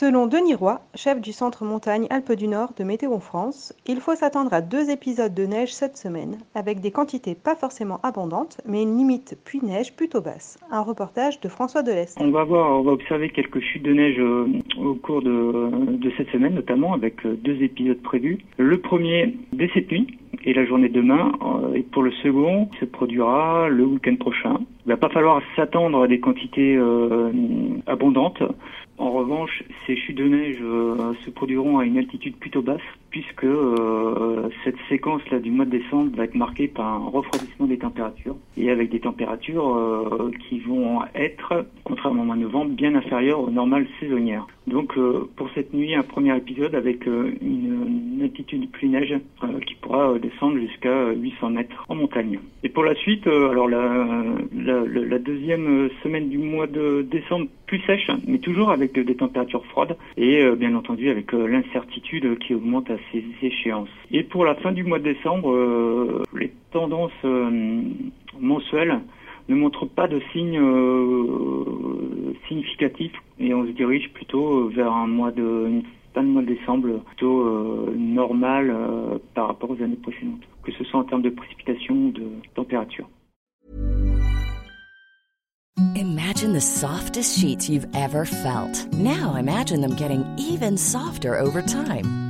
Selon Denis Roy, chef du centre montagne Alpes du Nord de Météo France, il faut s'attendre à deux épisodes de neige cette semaine, avec des quantités pas forcément abondantes, mais une limite pluie-neige plutôt basse. Un reportage de François Delest. On va voir, on va observer quelques chutes de neige euh, au cours de, cette semaine, notamment avec euh, deux épisodes prévus. Le premier dès cette nuit, et la journée de demain. Euh, et pour le second, se produira le week-end prochain. Il va pas falloir s'attendre à des quantités abondantes. En revanche, ces chutes de neige euh, se produiront à une altitude plutôt basse, puisque cette séquence-là du mois de décembre va être marquée par un refroidissement des températures, et avec des températures qui vont être, contrairement au mois de novembre, bien inférieures aux normales saisonnières. Donc pour cette nuit, un premier épisode avec une altitude plus neige qui pourra descendre jusqu'à 800 mètres en montagne. Et pour la suite, alors la, deuxième semaine du mois de décembre plus sèche, mais toujours avec des températures froides et bien entendu avec l'incertitude qui augmente à ces échéances. Et pour la fin du mois de décembre, les tendances mensuelles ne montrent pas de signes significatifs et on se dirige plutôt vers un mois de fin de mois de décembre plutôt euh, normal euh, par rapport aux années précédentes, que ce soit en termes de précipitation ou de température. Imagine the softest sheets you've ever felt. Now imagine them getting even softer over time.